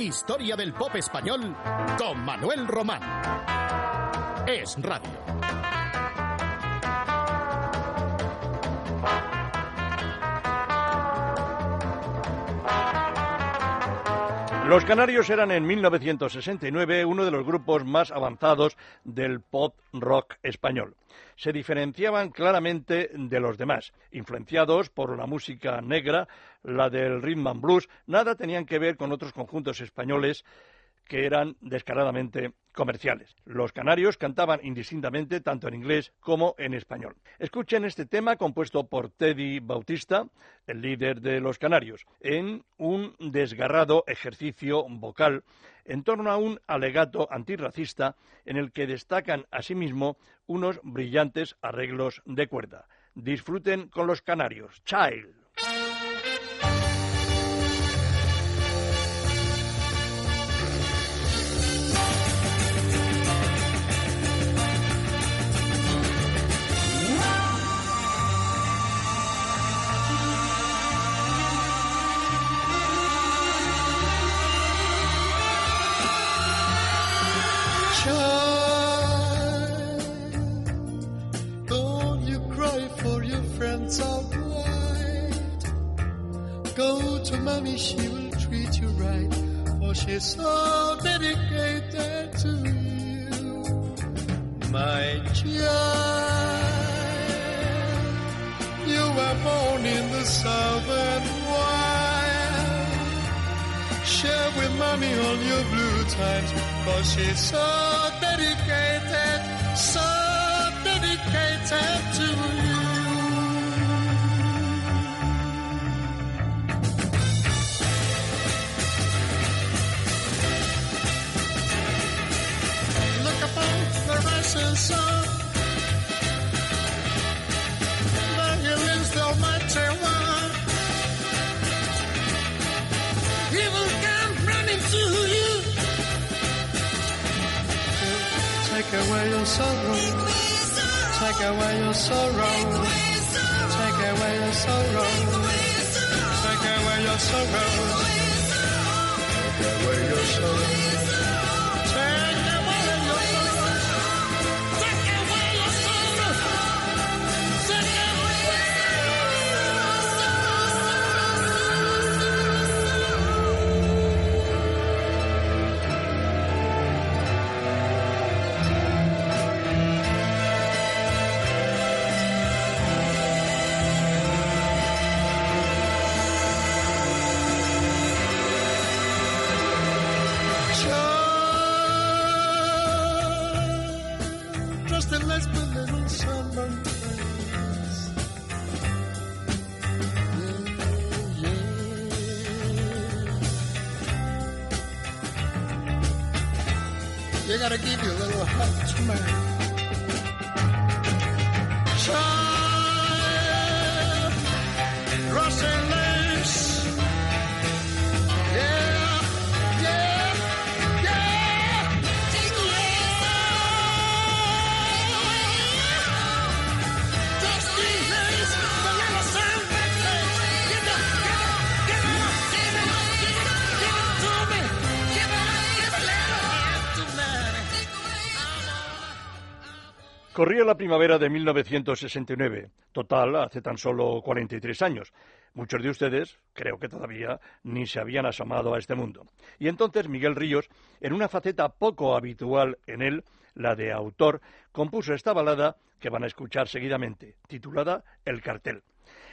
Historia del pop español con Manuel Román. Es Radio. Los Canarios eran en 1969 uno de los grupos más avanzados del pop rock español. Se diferenciaban claramente de los demás, influenciados por la música negra, la del rhythm and blues, nada tenían que ver con otros conjuntos españoles que eran descaradamente comerciales. Los canarios cantaban indistintamente tanto en inglés como en español. Escuchen este tema compuesto por Teddy Bautista, el líder de los canarios, en un desgarrado ejercicio vocal en torno a un alegato antirracista en el que destacan asimismo unos brillantes arreglos de cuerda. Disfruten con los canarios. Child. So dedicated to you, my child. You were born in the southern wild. Share with mommy all your blue times, for she's so dedicated, so dedicated to you. Take away your sorrow. Take away your sorrow. Take away your sorrow. Take away your sorrow. Take away your sorrow. Man. Corría la primavera de 1969, total, hace tan solo 43 años. Muchos de ustedes, creo que todavía, ni se habían asomado a este mundo. Y entonces Miguel Ríos, en una faceta poco habitual en él, la de autor, compuso esta balada que van a escuchar seguidamente, titulada El cartel.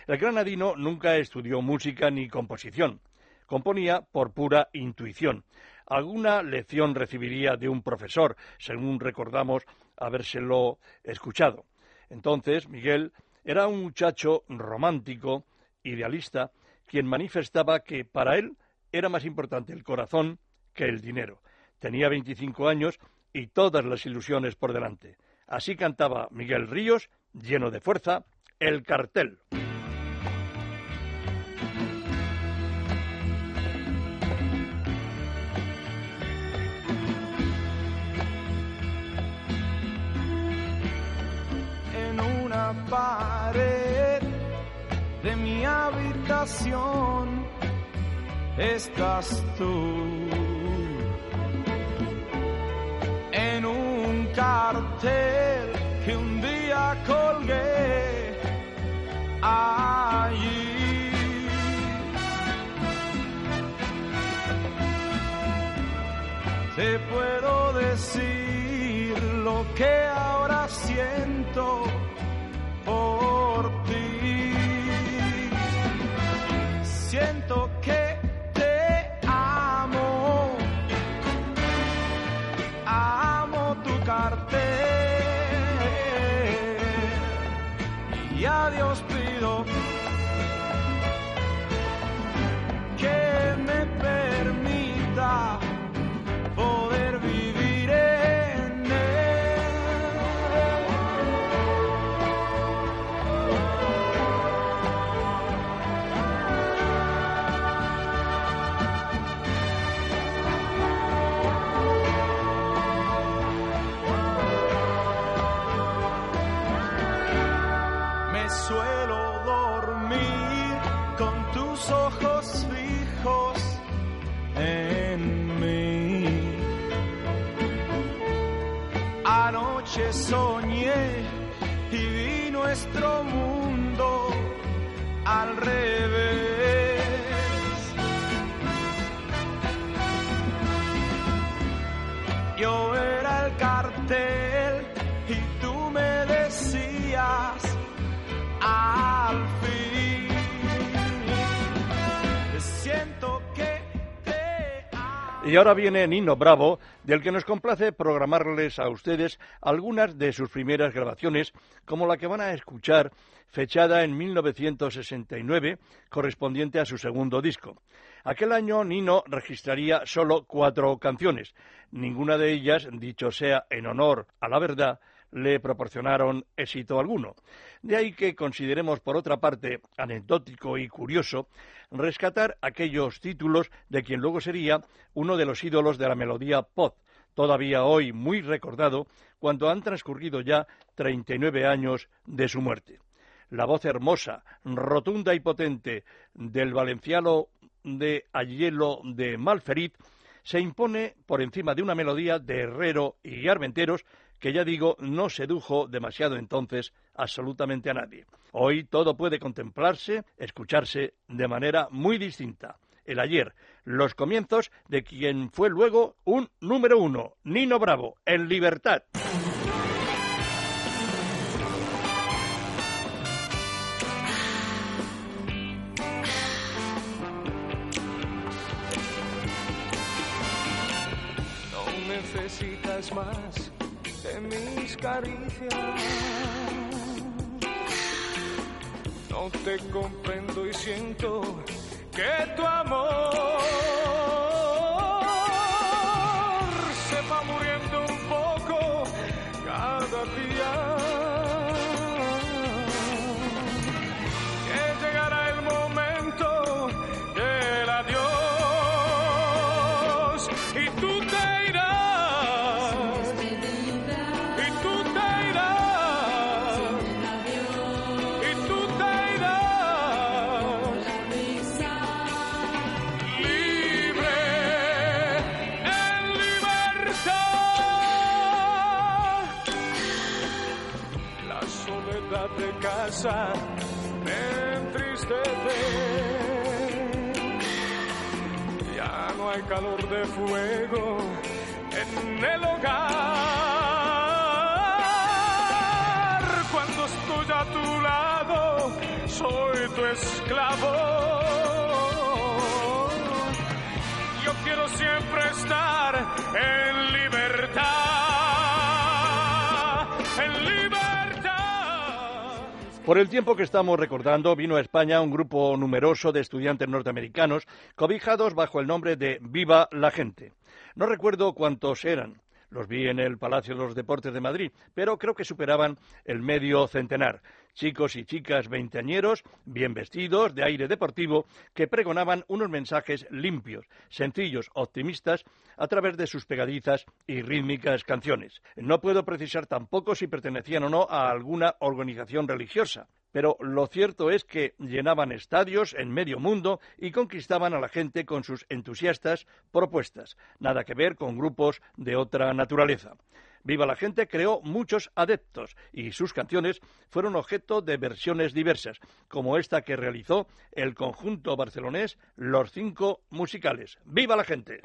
El granadino nunca estudió música ni composición. Componía por pura intuición. Alguna lección recibiría de un profesor, según recordamos habérselo escuchado. Entonces, Miguel era un muchacho romántico, idealista, quien manifestaba que para él era más importante el corazón que el dinero. Tenía 25 años y todas las ilusiones por delante. Así cantaba Miguel Ríos, lleno de fuerza, el cartel. estás tú. En un cartel que un día colgué allí. Te puedo decir lo que ahora siento por ti. Oh. Y ahora viene Nino Bravo, del que nos complace programarles a ustedes algunas de sus primeras grabaciones, como la que van a escuchar, fechada en 1969, correspondiente a su segundo disco. Aquel año Nino registraría solo cuatro canciones. Ninguna de ellas, dicho sea en honor a la verdad, le proporcionaron éxito alguno. De ahí que consideremos, por otra parte, anecdótico y curioso rescatar aquellos títulos de quien luego sería uno de los ídolos de la melodía pop, todavía hoy muy recordado cuando han transcurrido ya 39 años de su muerte. La voz hermosa, rotunda y potente del valenciano de Ayelo de Malferit se impone por encima de una melodía de Herrero y Armenteros que ya digo no sedujo demasiado entonces absolutamente a nadie. Hoy todo puede contemplarse, escucharse de manera muy distinta. El ayer, los comienzos de quien fue luego un número uno, Nino Bravo, en libertad. Necesitas más de mis caricias. No te comprendo y siento que tu amor se va muriendo un poco cada día. Calor de fuego en el hogar. Cuando estoy a tu lado, soy tu esclavo. Yo quiero siempre estar en Por el tiempo que estamos recordando, vino a España un grupo numeroso de estudiantes norteamericanos cobijados bajo el nombre de Viva la Gente. No recuerdo cuántos eran. Los vi en el Palacio de los Deportes de Madrid, pero creo que superaban el medio centenar. Chicos y chicas veinteañeros, bien vestidos, de aire deportivo, que pregonaban unos mensajes limpios, sencillos, optimistas, a través de sus pegadizas y rítmicas canciones. No puedo precisar tampoco si pertenecían o no a alguna organización religiosa, pero lo cierto es que llenaban estadios en medio mundo y conquistaban a la gente con sus entusiastas propuestas, nada que ver con grupos de otra naturaleza. Viva la Gente creó muchos adeptos y sus canciones fueron objeto de versiones diversas, como esta que realizó el conjunto barcelonés Los Cinco Musicales. ¡Viva la Gente!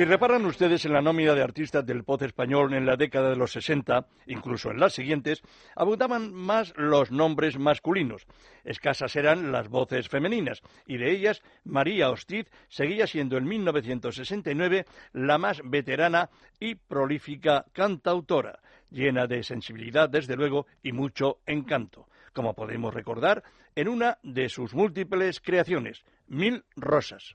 Si reparan ustedes en la nómina de artistas del pop español en la década de los 60, incluso en las siguientes, abundaban más los nombres masculinos. Escasas eran las voces femeninas, y de ellas María Hostiz seguía siendo en 1969 la más veterana y prolífica cantautora, llena de sensibilidad, desde luego, y mucho encanto, como podemos recordar en una de sus múltiples creaciones, Mil Rosas.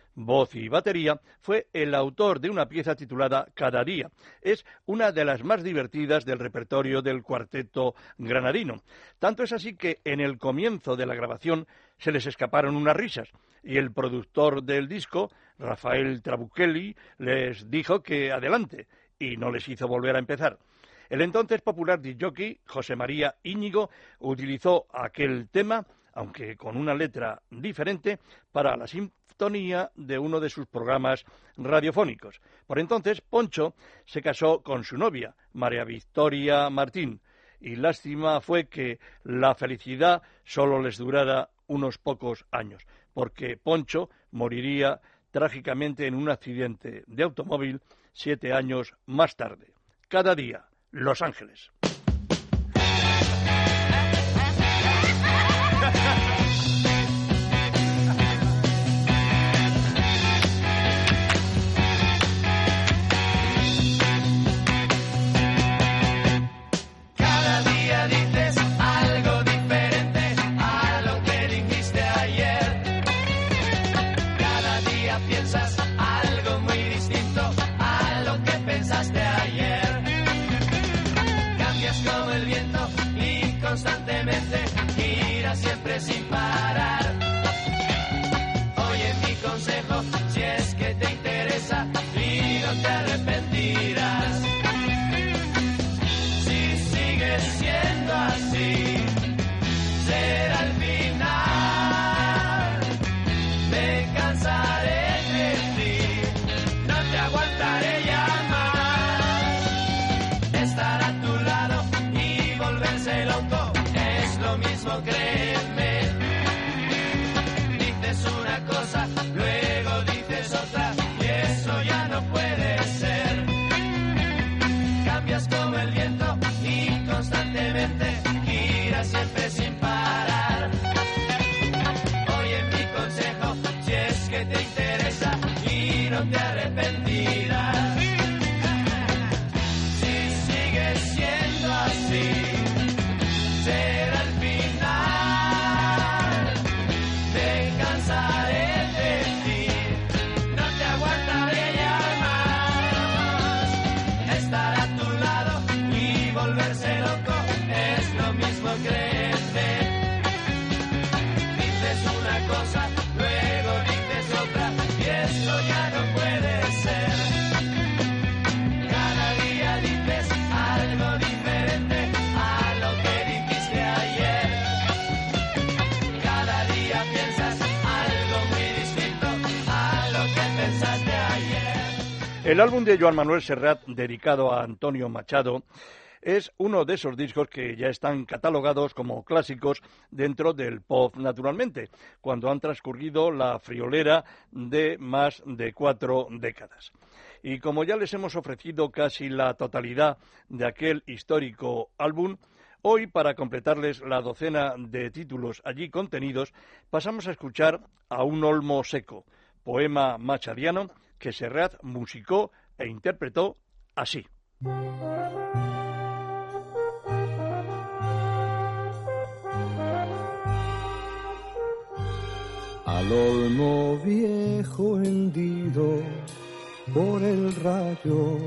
voz y batería, fue el autor de una pieza titulada Cada día. Es una de las más divertidas del repertorio del cuarteto granadino. Tanto es así que en el comienzo de la grabación se les escaparon unas risas y el productor del disco, Rafael Trabuchelli, les dijo que adelante y no les hizo volver a empezar. El entonces popular disjockey José María Íñigo utilizó aquel tema, aunque con una letra diferente, para la sintonía de uno de sus programas radiofónicos. Por entonces, Poncho se casó con su novia, María Victoria Martín, y lástima fue que la felicidad solo les durara unos pocos años, porque Poncho moriría trágicamente en un accidente de automóvil siete años más tarde. Cada día, los Ángeles. Dices una cosa, El álbum de Joan Manuel Serrat, dedicado a Antonio Machado, es uno de esos discos que ya están catalogados como clásicos dentro del pop, naturalmente, cuando han transcurrido la friolera de más de cuatro décadas. Y como ya les hemos ofrecido casi la totalidad de aquel histórico álbum, Hoy, para completarles la docena de títulos allí contenidos, pasamos a escuchar a un olmo seco, poema machadiano que Serrat musicó e interpretó así. Al olmo viejo hendido por el rayo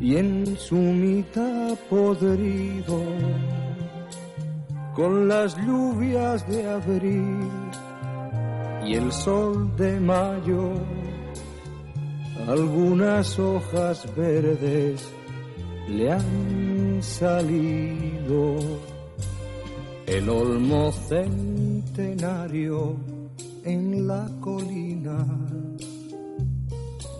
y en su mitad podrido con las lluvias de abril y el sol de mayo algunas hojas verdes le han salido. El olmo centenario en la colina.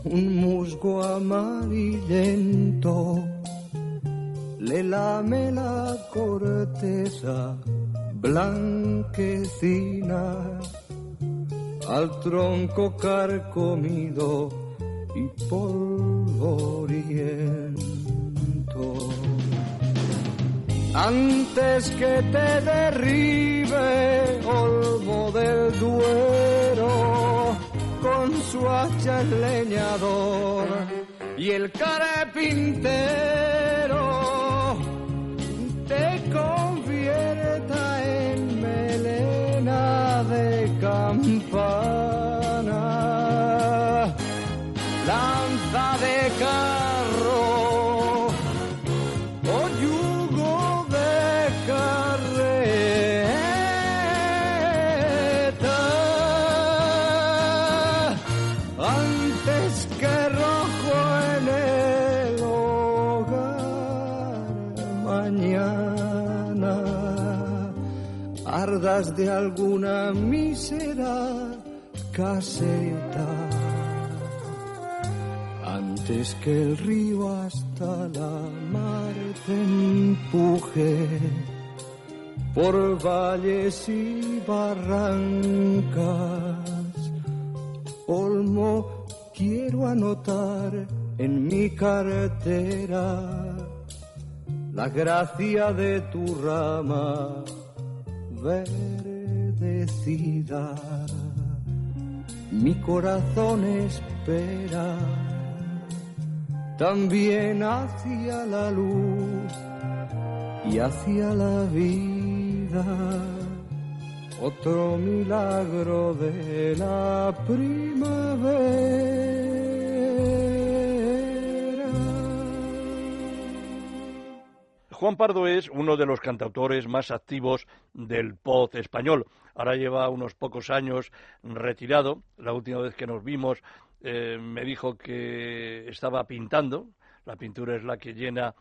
Un musgo amarillento le lame la corteza blanquecina. Al tronco carcomido y polvoriento. Antes que te derribe olmo del duero con su hacha el leñador y el carpintero te convierta en melena de campana, de alguna mísera caseta antes que el río hasta la mar te empuje por valles y barrancas. Olmo, quiero anotar en mi cartera la gracia de tu rama verdecida. Mi corazón espera también hacia la luz y hacia la vida otro milagro de la primavera. Juan Pardo es uno de los cantautores más activos del pop español. Ahora lleva unos pocos años retirado. La última vez que nos vimos eh, me dijo que estaba pintando. La pintura es la que llena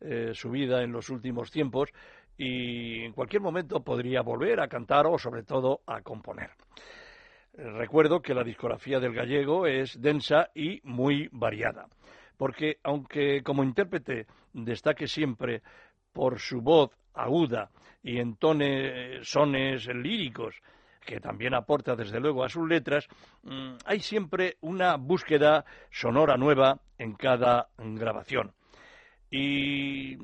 eh, su vida en los últimos tiempos y en cualquier momento podría volver a cantar o sobre todo a componer. Recuerdo que la discografía del gallego es densa y muy variada, porque aunque como intérprete destaque siempre por su voz aguda y entone sones líricos, que también aporta desde luego a sus letras, mm, hay siempre una búsqueda sonora nueva en cada grabación. Y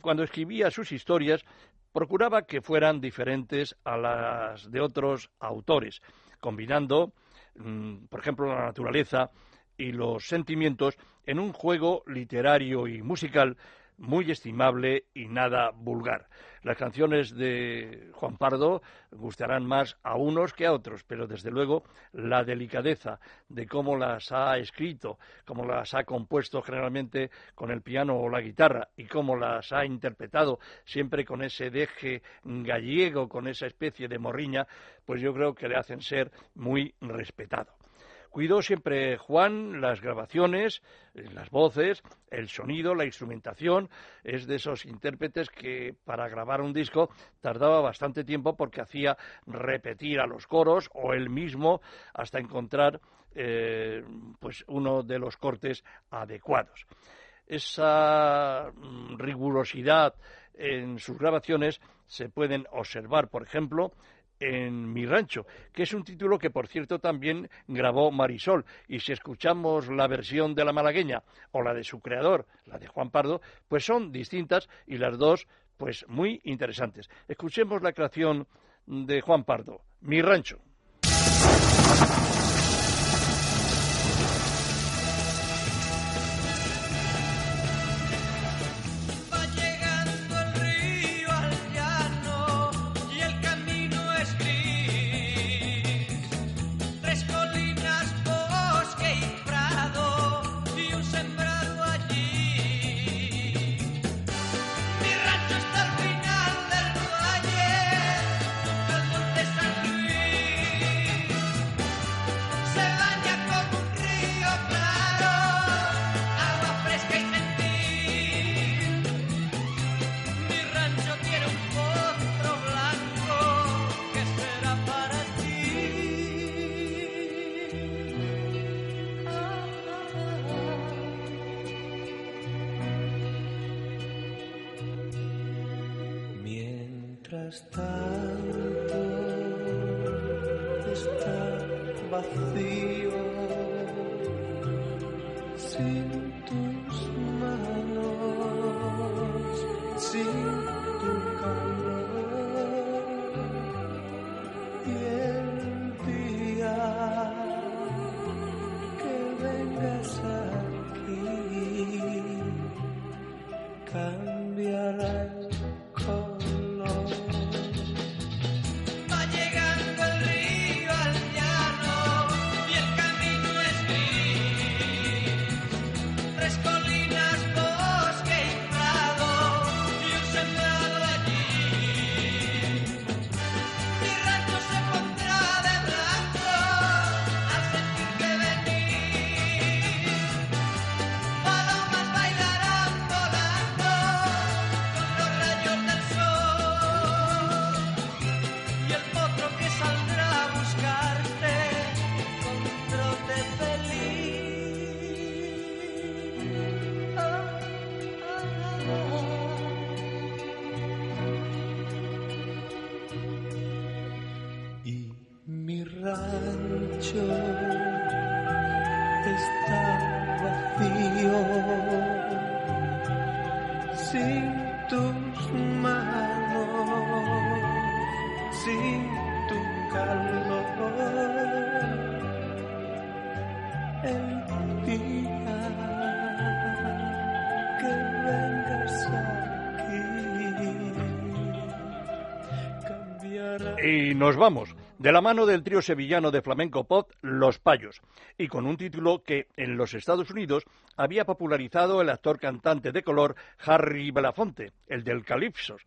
cuando escribía sus historias, procuraba que fueran diferentes a las de otros autores, combinando, mm, por ejemplo, la naturaleza y los sentimientos en un juego literario y musical muy estimable y nada vulgar. Las canciones de Juan Pardo gustarán más a unos que a otros, pero desde luego la delicadeza de cómo las ha escrito, cómo las ha compuesto generalmente con el piano o la guitarra y cómo las ha interpretado siempre con ese deje gallego, con esa especie de morriña, pues yo creo que le hacen ser muy respetado. Cuidó siempre Juan las grabaciones, las voces, el sonido, la instrumentación. Es de esos intérpretes que para grabar un disco tardaba bastante tiempo porque hacía repetir a los coros o él mismo hasta encontrar eh, pues uno de los cortes adecuados. Esa mm, rigurosidad en sus grabaciones se pueden observar, por ejemplo, en mi rancho, que es un título que, por cierto, también grabó Marisol. Y si escuchamos la versión de la malagueña o la de su creador, la de Juan Pardo, pues son distintas y las dos, pues muy interesantes. Escuchemos la creación de Juan Pardo, Mi rancho. Está vacío sin nos vamos. de la mano del trío sevillano de flamenco pop Los Payos, y con un título que en los Estados Unidos había popularizado el actor cantante de color Harry Belafonte, el del Calipsos,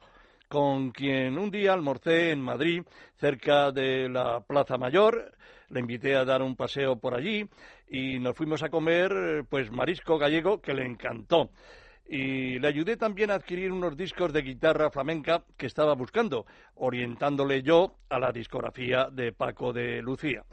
con quien un día almorcé en Madrid, cerca de la Plaza Mayor, le invité a dar un paseo por allí y nos fuimos a comer pues marisco gallego que le encantó y le ayudé también a adquirir unos discos de guitarra flamenca que estaba buscando, orientándole yo a la discografía de Paco de Lucía.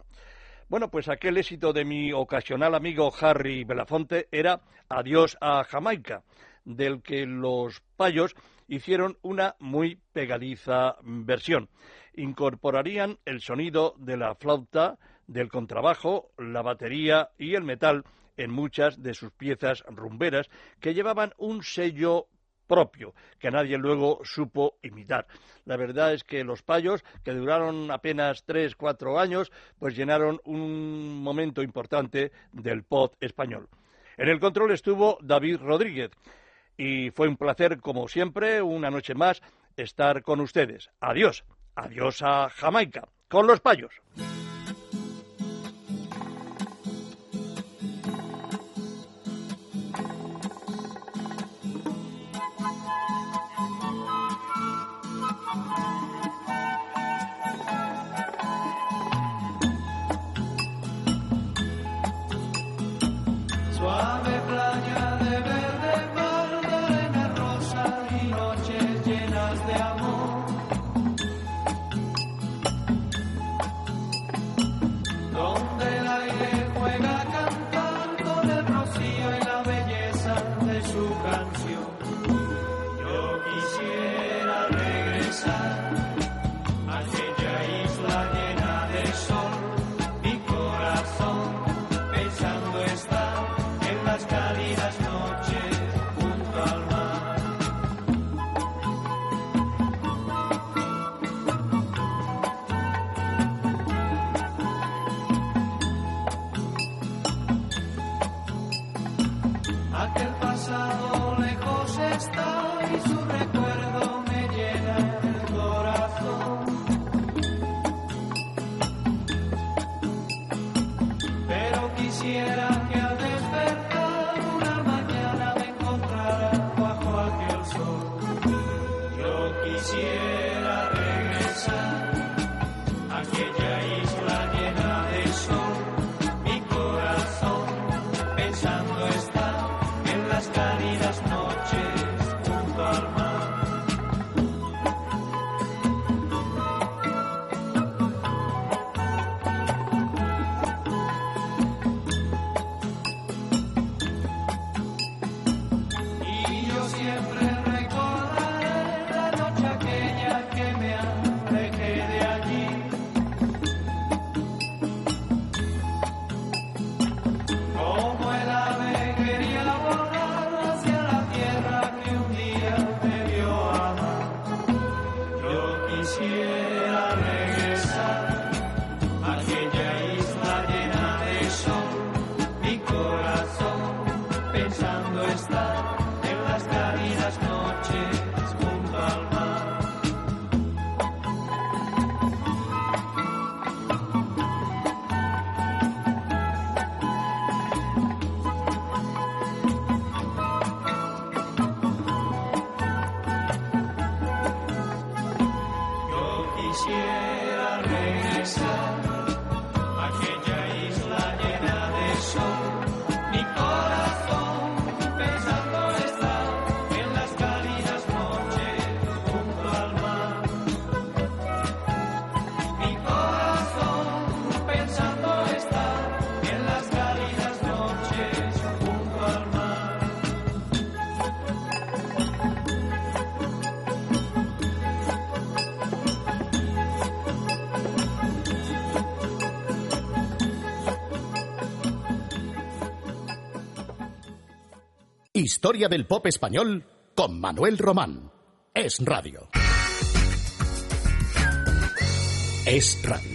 Bueno, pues aquel éxito de mi ocasional amigo Harry Belafonte era Adiós a Jamaica, del que los payos hicieron una muy pegadiza versión. Incorporarían el sonido de la flauta, del contrabajo, la batería y el metal en muchas de sus piezas rumberas que llevaban un sello propio, que nadie luego supo imitar. La verdad es que los payos, que duraron apenas tres, cuatro años, pues llenaron un momento importante del pop español. En el control estuvo David Rodríguez y fue un placer, como siempre, una noche más, estar con ustedes. Adiós, adiós a Jamaica, con los payos. Historia del pop español con Manuel Román. Es radio. Es radio.